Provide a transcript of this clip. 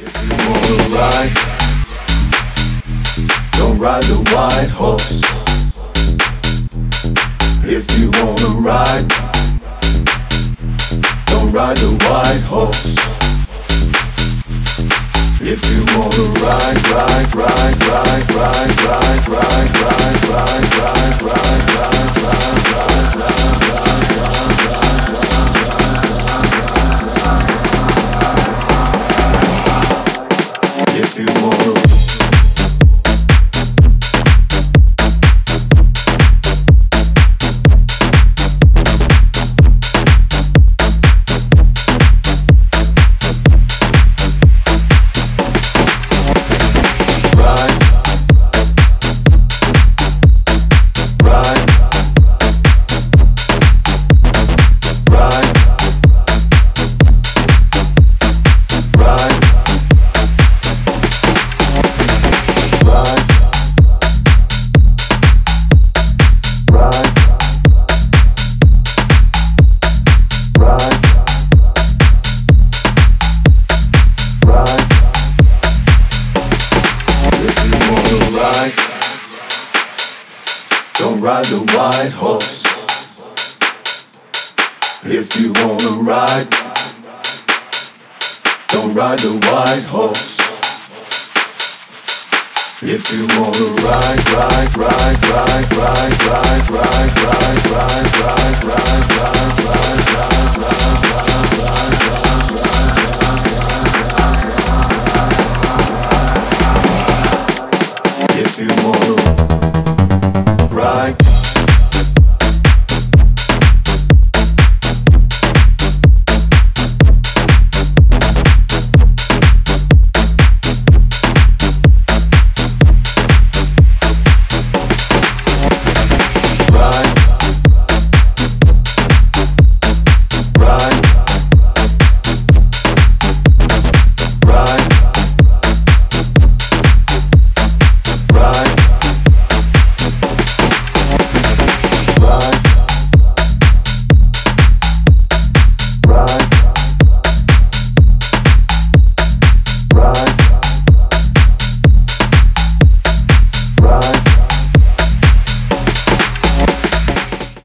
If you wanna ride, don't ride the white horse. If you wanna ride, don't ride the white horse. If you wanna ride, ride, ride, ride, ride, ride, ride. wanna ride the white horse, if you wanna ride, don't ride the white horse. If you wanna ride, ride, ride, ride, ride, ride, ride, ride, ride, ride, ride, ride, ride, ride, ride, ride, ride, ride, if you want right.